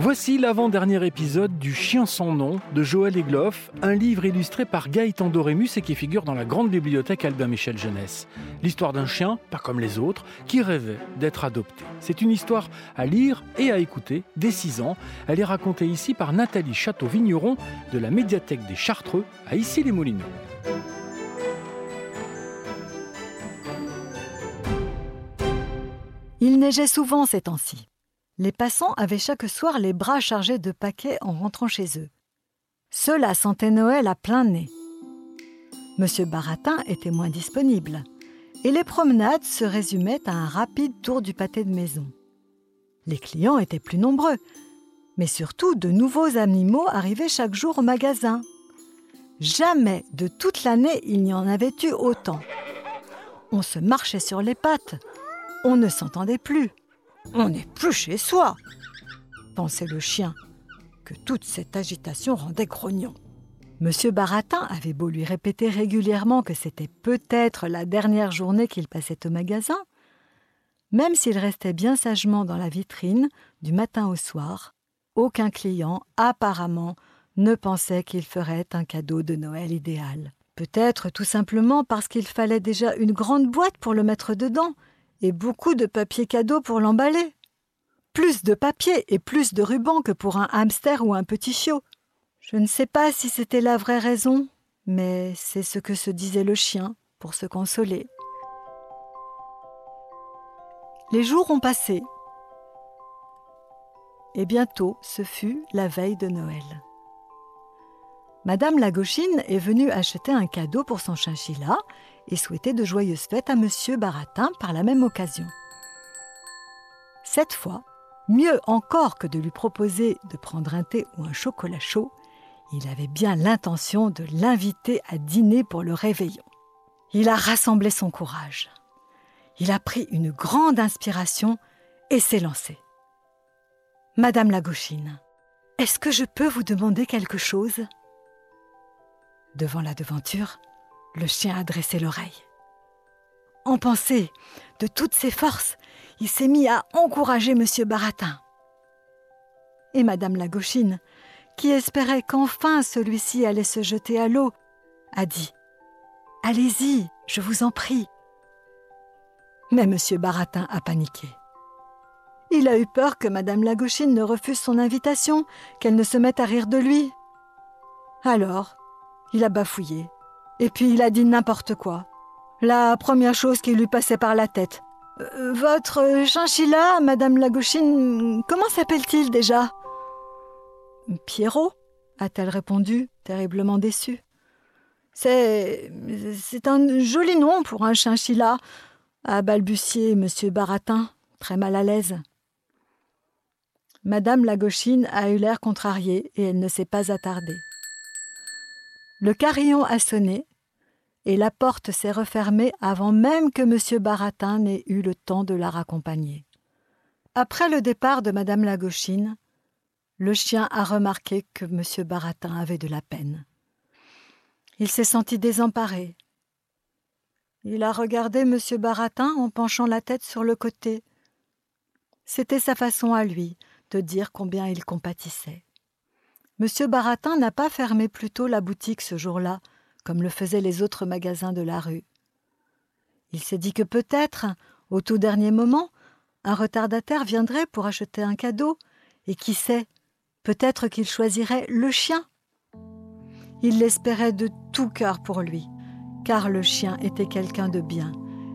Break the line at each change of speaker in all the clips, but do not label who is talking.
Voici l'avant-dernier épisode du Chien sans nom de Joël Egloff, un livre illustré par Gaëtan Dorémus et qui figure dans la grande bibliothèque Albin Michel Jeunesse. L'histoire d'un chien, pas comme les autres, qui rêvait d'être adopté. C'est une histoire à lire et à écouter dès 6 ans. Elle est racontée ici par Nathalie Château-Vigneron de la médiathèque des Chartreux à Issy-les-Moulineaux.
Il neigeait souvent ces temps-ci. Les passants avaient chaque soir les bras chargés de paquets en rentrant chez eux. Cela sentait Noël à plein nez. Monsieur Baratin était moins disponible, et les promenades se résumaient à un rapide tour du pâté de maison. Les clients étaient plus nombreux, mais surtout de nouveaux animaux arrivaient chaque jour au magasin. Jamais de toute l'année il n'y en avait eu autant. On se marchait sur les pattes, on ne s'entendait plus. On n'est plus chez soi, pensait le chien, que toute cette agitation rendait grognon. Monsieur Baratin avait beau lui répéter régulièrement que c'était peut-être la dernière journée qu'il passait au magasin, même s'il restait bien sagement dans la vitrine du matin au soir, aucun client, apparemment, ne pensait qu'il ferait un cadeau de Noël idéal. Peut-être tout simplement parce qu'il fallait déjà une grande boîte pour le mettre dedans, et beaucoup de papier cadeau pour l'emballer. Plus de papier et plus de ruban que pour un hamster ou un petit chiot. Je ne sais pas si c'était la vraie raison, mais c'est ce que se disait le chien pour se consoler. Les jours ont passé. Et bientôt, ce fut la veille de Noël. Madame Lagauchine est venue acheter un cadeau pour son chinchilla et souhaitait de joyeuses fêtes à Monsieur Baratin par la même occasion. Cette fois, mieux encore que de lui proposer de prendre un thé ou un chocolat chaud, il avait bien l'intention de l'inviter à dîner pour le réveillon. Il a rassemblé son courage. Il a pris une grande inspiration et s'est lancé. Madame la gauchine, est-ce que je peux vous demander quelque chose? Devant la devanture, le chien a dressé l'oreille. En pensée, de toutes ses forces, il s'est mis à encourager M. Baratin. Et Madame la Gauchine, qui espérait qu'enfin celui-ci allait se jeter à l'eau, a dit Allez-y, je vous en prie. Mais M. Baratin a paniqué. Il a eu peur que Madame la Gauchine ne refuse son invitation, qu'elle ne se mette à rire de lui. Alors, il a bafouillé et puis il a dit n'importe quoi. La première chose qui lui passait par la tête. Euh, votre chinchilla, Madame Lagauchine, comment s'appelle-t-il déjà? Pierrot, a-t-elle répondu, terriblement déçue. C'est. c'est un joli nom pour un chinchilla, a balbutié M. Baratin, très mal à l'aise. Madame Lagauchine a eu l'air contrariée et elle ne s'est pas attardée. Le carillon a sonné, et la porte s'est refermée avant même que M. Baratin n'ait eu le temps de la raccompagner. Après le départ de Madame la Gauchine, le chien a remarqué que M. Baratin avait de la peine. Il s'est senti désemparé. Il a regardé M. Baratin en penchant la tête sur le côté. C'était sa façon à lui de dire combien il compatissait. M. Baratin n'a pas fermé plus tôt la boutique ce jour-là, comme le faisaient les autres magasins de la rue. Il s'est dit que peut-être, au tout dernier moment, un retardataire viendrait pour acheter un cadeau, et qui sait, peut-être qu'il choisirait le chien. Il l'espérait de tout cœur pour lui, car le chien était quelqu'un de bien,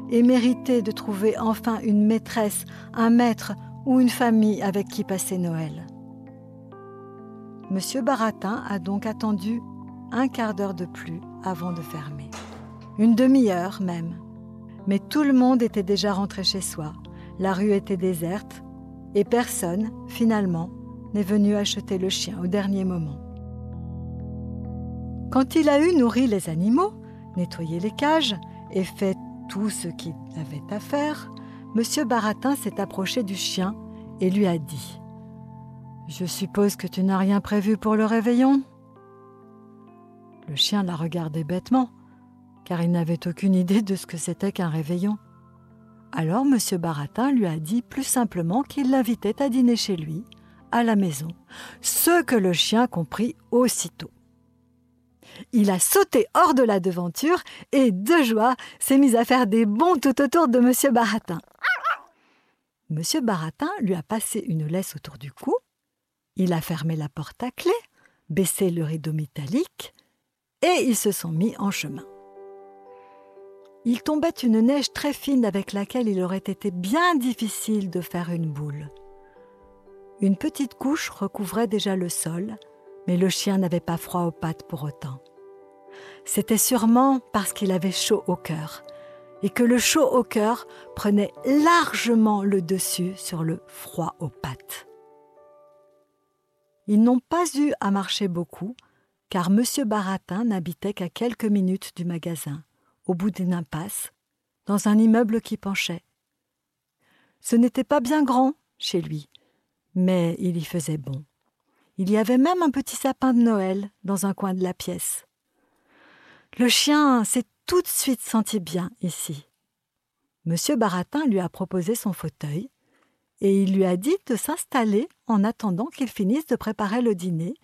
et méritait de trouver enfin une maîtresse, un maître ou une famille avec qui passer Noël. Monsieur Baratin a donc attendu un quart d'heure de plus avant de fermer. Une demi-heure même. Mais tout le monde était déjà rentré chez soi. La rue était déserte et personne, finalement, n'est venu acheter le chien au dernier moment. Quand il a eu nourri les animaux, nettoyé les cages et fait tout ce qu'il avait à faire, M. Baratin s'est approché du chien et lui a dit je suppose que tu n'as rien prévu pour le réveillon? Le chien l'a regardé bêtement, car il n'avait aucune idée de ce que c'était qu'un réveillon. Alors M. Baratin lui a dit plus simplement qu'il l'invitait à dîner chez lui, à la maison, ce que le chien comprit aussitôt. Il a sauté hors de la devanture et, de joie, s'est mis à faire des bonds tout autour de M. Baratin. M. Baratin lui a passé une laisse autour du cou, il a fermé la porte à clé, baissé le rideau métallique, et ils se sont mis en chemin. Il tombait une neige très fine avec laquelle il aurait été bien difficile de faire une boule. Une petite couche recouvrait déjà le sol, mais le chien n'avait pas froid aux pattes pour autant. C'était sûrement parce qu'il avait chaud au cœur, et que le chaud au cœur prenait largement le dessus sur le froid aux pattes. Ils n'ont pas eu à marcher beaucoup, car M. Baratin n'habitait qu'à quelques minutes du magasin, au bout d'une impasse, dans un immeuble qui penchait. Ce n'était pas bien grand chez lui, mais il y faisait bon. Il y avait même un petit sapin de Noël dans un coin de la pièce. Le chien s'est tout de suite senti bien ici. Monsieur Baratin lui a proposé son fauteuil et il lui a dit de s'installer en attendant qu'il finisse de préparer le dîner,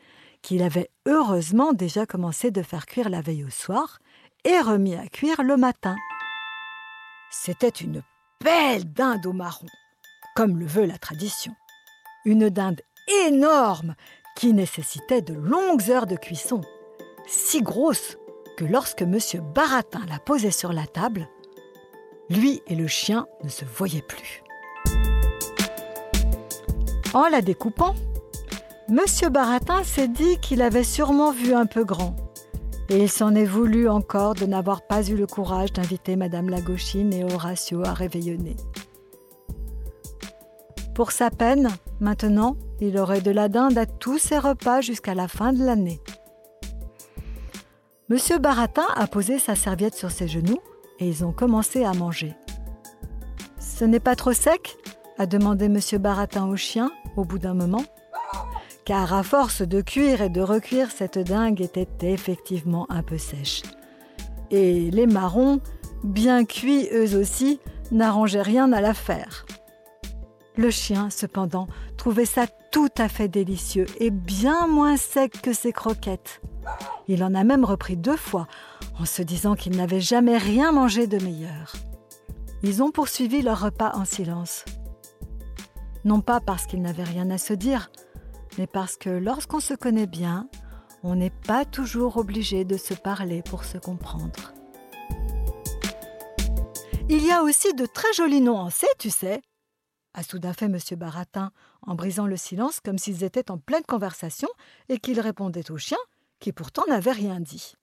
qu'il avait heureusement déjà commencé de faire cuire la veille au soir et remis à cuire le matin. C'était une belle dinde au marron, comme le veut la tradition. Une dinde énorme qui nécessitait de longues heures de cuisson, si grosse que lorsque M. Baratin la posait sur la table, lui et le chien ne se voyaient plus. En la découpant, M. Baratin s'est dit qu'il avait sûrement vu un peu grand et il s'en est voulu encore de n'avoir pas eu le courage d'inviter Madame Lagauchine et Horatio à réveillonner. Pour sa peine, maintenant, il aurait de la dinde à tous ses repas jusqu'à la fin de l'année. Monsieur Baratin a posé sa serviette sur ses genoux et ils ont commencé à manger. Ce n'est pas trop sec? a demandé Monsieur Baratin au chien au bout d'un moment car à force de cuire et de recuire, cette dingue était effectivement un peu sèche. Et les marrons, bien cuits eux aussi, n'arrangeaient rien à l'affaire. Le chien, cependant, trouvait ça tout à fait délicieux et bien moins sec que ses croquettes. Il en a même repris deux fois, en se disant qu'il n'avait jamais rien mangé de meilleur. Ils ont poursuivi leur repas en silence. Non pas parce qu'ils n'avaient rien à se dire, mais parce que lorsqu'on se connaît bien, on n'est pas toujours obligé de se parler pour se comprendre. Il y a aussi de très jolis noms en C, tu sais, a soudain fait M. Baratin, en brisant le silence comme s'ils étaient en pleine conversation et qu'il répondait au chien, qui pourtant n'avait rien dit.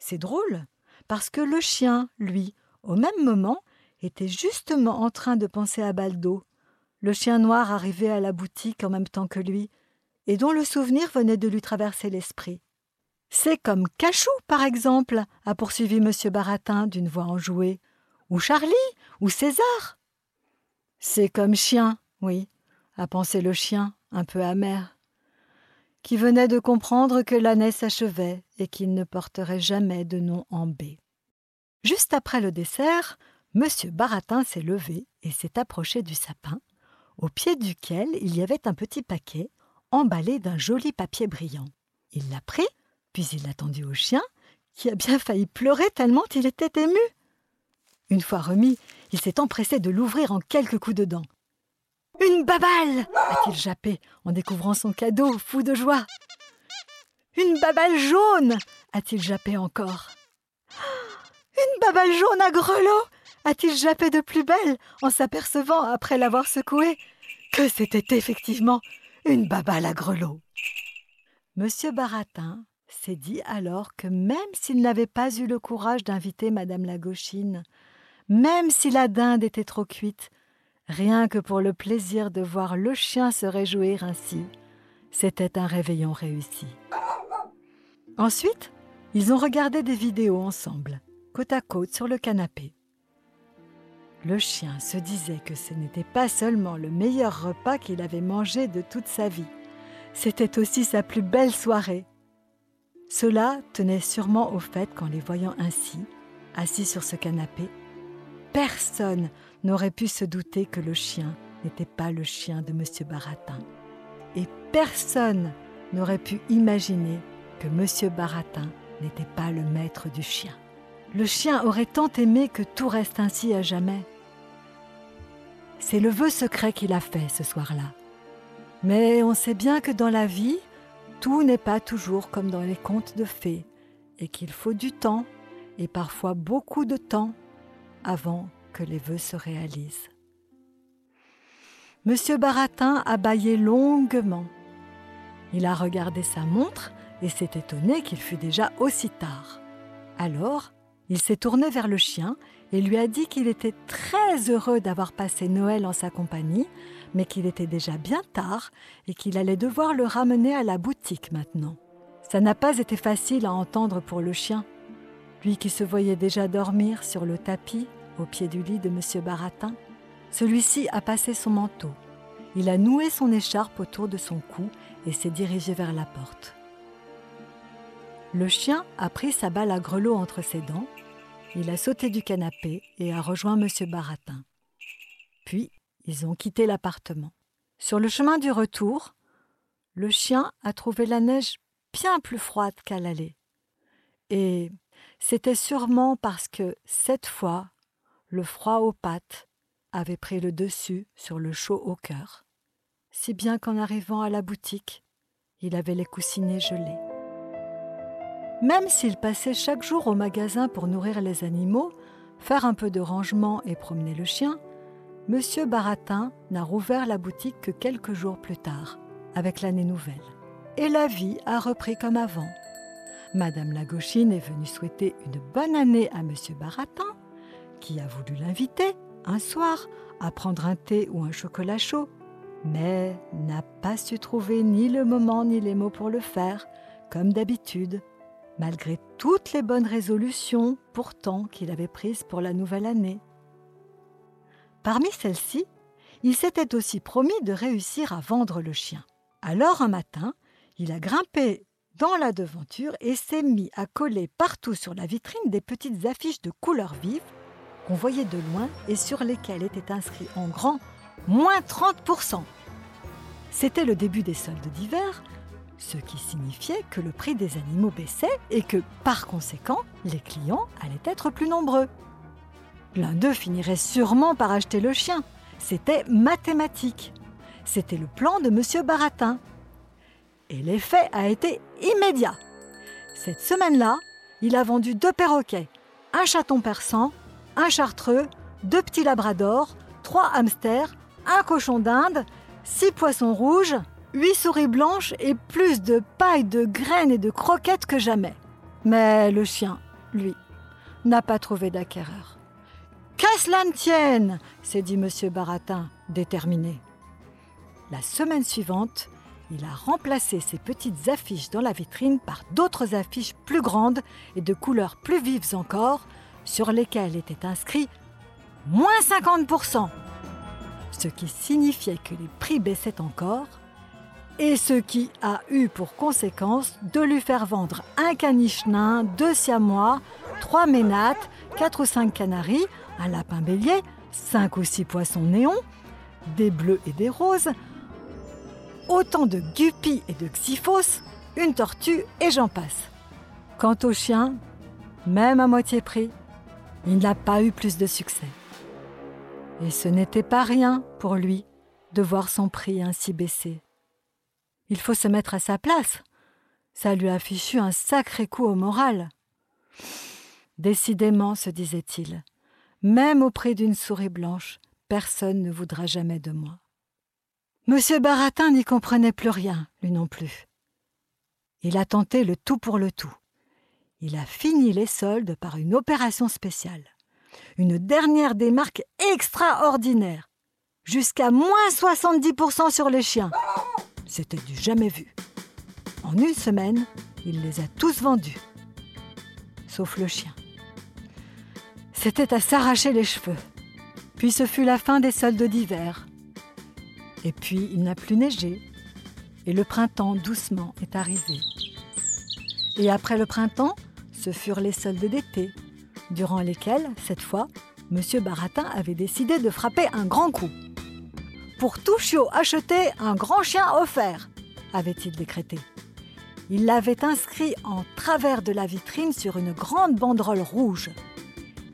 C'est drôle, parce que le chien, lui, au même moment, était justement en train de penser à Baldo, le chien noir arrivait à la boutique en même temps que lui, et dont le souvenir venait de lui traverser l'esprit. C'est comme Cachou, par exemple, a poursuivi M. Baratin d'une voix enjouée, ou Charlie, ou César. C'est comme chien, oui, a pensé le chien, un peu amer, qui venait de comprendre que l'année s'achevait et qu'il ne porterait jamais de nom en B. Juste après le dessert, M. Baratin s'est levé et s'est approché du sapin, au pied duquel il y avait un petit paquet emballé d'un joli papier brillant. Il l'a pris, puis il l'a tendu au chien, qui a bien failli pleurer tellement il était ému. Une fois remis, il s'est empressé de l'ouvrir en quelques coups de dents. Une babale a-t-il jappé en découvrant son cadeau, fou de joie. Une babale jaune a-t-il jappé encore. Une babale jaune à grelots a-t-il jappé de plus belle en s'apercevant, après l'avoir secouée, que c'était effectivement une babale à grelots. Monsieur Baratin s'est dit alors que même s'il n'avait pas eu le courage d'inviter Madame la Gauchine, même si la dinde était trop cuite, rien que pour le plaisir de voir le chien se réjouir ainsi, c'était un réveillon réussi. Ensuite, ils ont regardé des vidéos ensemble, côte à côte sur le canapé. Le chien se disait que ce n'était pas seulement le meilleur repas qu'il avait mangé de toute sa vie, c'était aussi sa plus belle soirée. Cela tenait sûrement au fait qu'en les voyant ainsi, assis sur ce canapé, personne n'aurait pu se douter que le chien n'était pas le chien de M. Baratin. et personne n'aurait pu imaginer que M. Baratin n'était pas le maître du chien. Le chien aurait tant aimé que tout reste ainsi à jamais. C'est le vœu secret qu'il a fait ce soir-là. Mais on sait bien que dans la vie, tout n'est pas toujours comme dans les contes de fées, et qu'il faut du temps, et parfois beaucoup de temps, avant que les vœux se réalisent. Monsieur Baratin a bâillé longuement. Il a regardé sa montre et s'est étonné qu'il fût déjà aussi tard. Alors, il s'est tourné vers le chien et lui a dit qu'il était très heureux d'avoir passé Noël en sa compagnie, mais qu'il était déjà bien tard et qu'il allait devoir le ramener à la boutique maintenant. Ça n'a pas été facile à entendre pour le chien, lui qui se voyait déjà dormir sur le tapis au pied du lit de M. Baratin. Celui-ci a passé son manteau. Il a noué son écharpe autour de son cou et s'est dirigé vers la porte. Le chien a pris sa balle à grelot entre ses dents, il a sauté du canapé et a rejoint M. Baratin. Puis, ils ont quitté l'appartement. Sur le chemin du retour, le chien a trouvé la neige bien plus froide qu'à l'aller. Et c'était sûrement parce que, cette fois, le froid aux pattes avait pris le dessus sur le chaud au cœur, si bien qu'en arrivant à la boutique, il avait les coussinets gelés. Même s'il passait chaque jour au magasin pour nourrir les animaux, faire un peu de rangement et promener le chien, M. Baratin n'a rouvert la boutique que quelques jours plus tard, avec l'année nouvelle. Et la vie a repris comme avant. Madame Lagauchine est venue souhaiter une bonne année à M. Baratin, qui a voulu l'inviter un soir à prendre un thé ou un chocolat chaud, mais n'a pas su trouver ni le moment ni les mots pour le faire, comme d'habitude malgré toutes les bonnes résolutions pourtant qu'il avait prises pour la nouvelle année. Parmi celles-ci, il s'était aussi promis de réussir à vendre le chien. Alors un matin, il a grimpé dans la devanture et s'est mis à coller partout sur la vitrine des petites affiches de couleurs vives qu'on voyait de loin et sur lesquelles était inscrit en grand moins 30%. C'était le début des soldes d'hiver ce qui signifiait que le prix des animaux baissait et que, par conséquent, les clients allaient être plus nombreux. L'un d'eux finirait sûrement par acheter le chien. C'était mathématique. C'était le plan de M. Baratin. Et l'effet a été immédiat. Cette semaine-là, il a vendu deux perroquets, un chaton persan, un chartreux, deux petits labradors, trois hamsters, un cochon d'Inde, six poissons rouges, huit souris blanches et plus de paille, de graines et de croquettes que jamais. Mais le chien, lui, n'a pas trouvé d'acquéreur. Qu'à cela ne tienne s'est dit M. Baratin, déterminé. La semaine suivante, il a remplacé ses petites affiches dans la vitrine par d'autres affiches plus grandes et de couleurs plus vives encore, sur lesquelles était inscrit moins 50%, ce qui signifiait que les prix baissaient encore et ce qui a eu pour conséquence de lui faire vendre un caniche nain, deux siamois, trois ménates, quatre ou cinq canaris, un lapin bélier, cinq ou six poissons néons, des bleus et des roses, autant de guppies et de xyphos, une tortue et j'en passe. Quant au chien, même à moitié prix, il n'a pas eu plus de succès. Et ce n'était pas rien pour lui de voir son prix ainsi baisser. Il faut se mettre à sa place. Ça lui a fichu un sacré coup au moral. Décidément, se disait-il, même auprès d'une souris blanche, personne ne voudra jamais de moi. Monsieur Baratin n'y comprenait plus rien, lui non plus. Il a tenté le tout pour le tout. Il a fini les soldes par une opération spéciale. Une dernière démarque extraordinaire. Jusqu'à moins 70% sur les chiens. C'était du jamais vu. En une semaine, il les a tous vendus. Sauf le chien. C'était à s'arracher les cheveux. Puis ce fut la fin des soldes d'hiver. Et puis il n'a plus neigé. Et le printemps doucement est arrivé. Et après le printemps, ce furent les soldes d'été, durant lesquels, cette fois, M. Baratin avait décidé de frapper un grand coup. Pour tout chiot acheté, un grand chien offert, avait-il décrété. Il l'avait inscrit en travers de la vitrine sur une grande banderole rouge.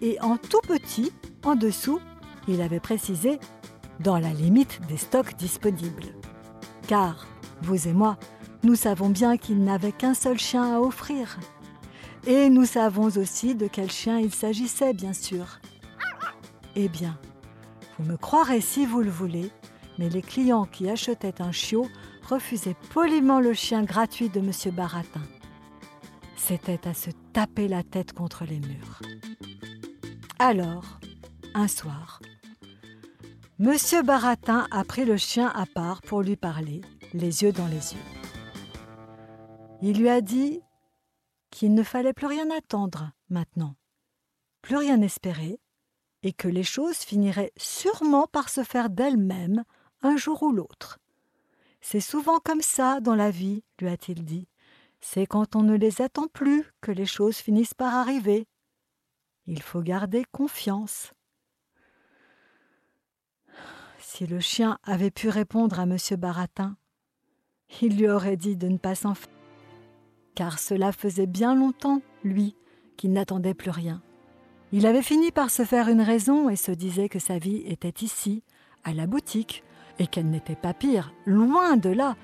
Et en tout petit, en dessous, il avait précisé dans la limite des stocks disponibles. Car, vous et moi, nous savons bien qu'il n'avait qu'un seul chien à offrir. Et nous savons aussi de quel chien il s'agissait, bien sûr. Eh bien, vous me croirez si vous le voulez, mais les clients qui achetaient un chiot refusaient poliment le chien gratuit de M. Baratin. C'était à se taper la tête contre les murs. Alors, un soir, M. Baratin a pris le chien à part pour lui parler, les yeux dans les yeux. Il lui a dit qu'il ne fallait plus rien attendre maintenant, plus rien espérer, et que les choses finiraient sûrement par se faire d'elles-mêmes jour ou l'autre. C'est souvent comme ça dans la vie, lui a-t-il dit. C'est quand on ne les attend plus que les choses finissent par arriver. Il faut garder confiance. Si le chien avait pu répondre à M. Baratin, il lui aurait dit de ne pas s'en faire, car cela faisait bien longtemps, lui, qu'il n'attendait plus rien. Il avait fini par se faire une raison et se disait que sa vie était ici, à la boutique, et qu'elle n'était pas pire, loin de là,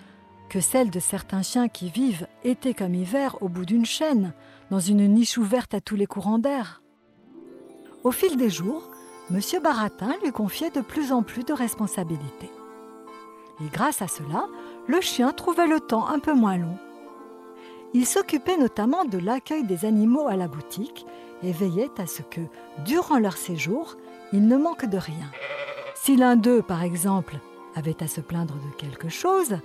que celle de certains chiens qui vivent été comme hiver au bout d'une chaîne, dans une niche ouverte à tous les courants d'air. Au fil des jours, M. Baratin lui confiait de plus en plus de responsabilités. Et grâce à cela, le chien trouvait le temps un peu moins long. Il s'occupait notamment de l'accueil des animaux à la boutique et veillait à ce que, durant leur séjour, il ne manque de rien. Si l'un d'eux, par exemple, avait à se plaindre de quelque chose,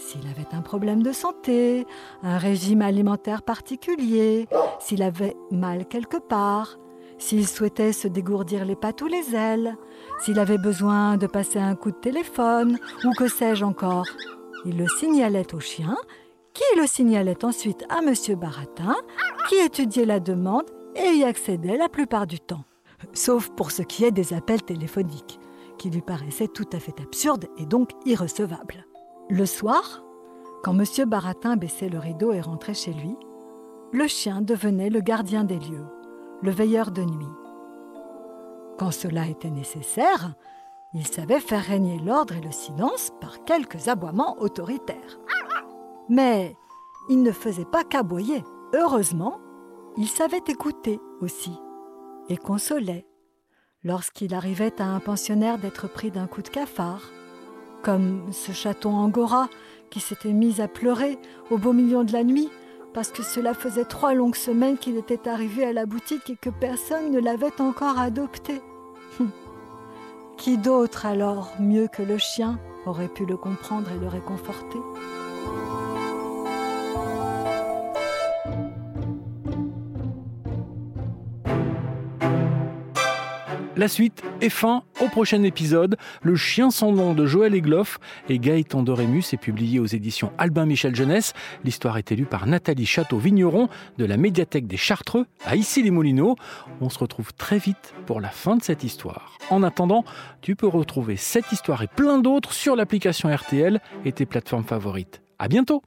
s'il avait un problème de santé, un régime alimentaire particulier, s'il avait mal quelque part, s'il souhaitait se dégourdir les pattes ou les ailes, s'il avait besoin de passer un coup de téléphone, ou que sais-je encore, il le signalait au chien, qui le signalait ensuite à M. Baratin, qui étudiait la demande et y accédait la plupart du temps, sauf pour ce qui est des appels téléphoniques qui lui paraissait tout à fait absurde et donc irrecevable. Le soir, quand M. Baratin baissait le rideau et rentrait chez lui, le chien devenait le gardien des lieux, le veilleur de nuit. Quand cela était nécessaire, il savait faire régner l'ordre et le silence par quelques aboiements autoritaires. Mais il ne faisait pas qu'aboyer. Heureusement, il savait écouter aussi et consolait lorsqu'il arrivait à un pensionnaire d'être pris d'un coup de cafard, comme ce chaton angora qui s'était mis à pleurer au beau milieu de la nuit parce que cela faisait trois longues semaines qu'il était arrivé à la boutique et que personne ne l'avait encore adopté. Qui d'autre alors, mieux que le chien, aurait pu le comprendre et le réconforter?
La suite est fin au prochain épisode. Le chien sans nom de Joël Egloff et Gaëtan Dorémus est publié aux éditions Albin Michel Jeunesse. L'histoire est élue par Nathalie Château-Vigneron de la médiathèque des Chartreux à Issy-les-Moulineaux. On se retrouve très vite pour la fin de cette histoire. En attendant, tu peux retrouver cette histoire et plein d'autres sur l'application RTL et tes plateformes favorites. À bientôt!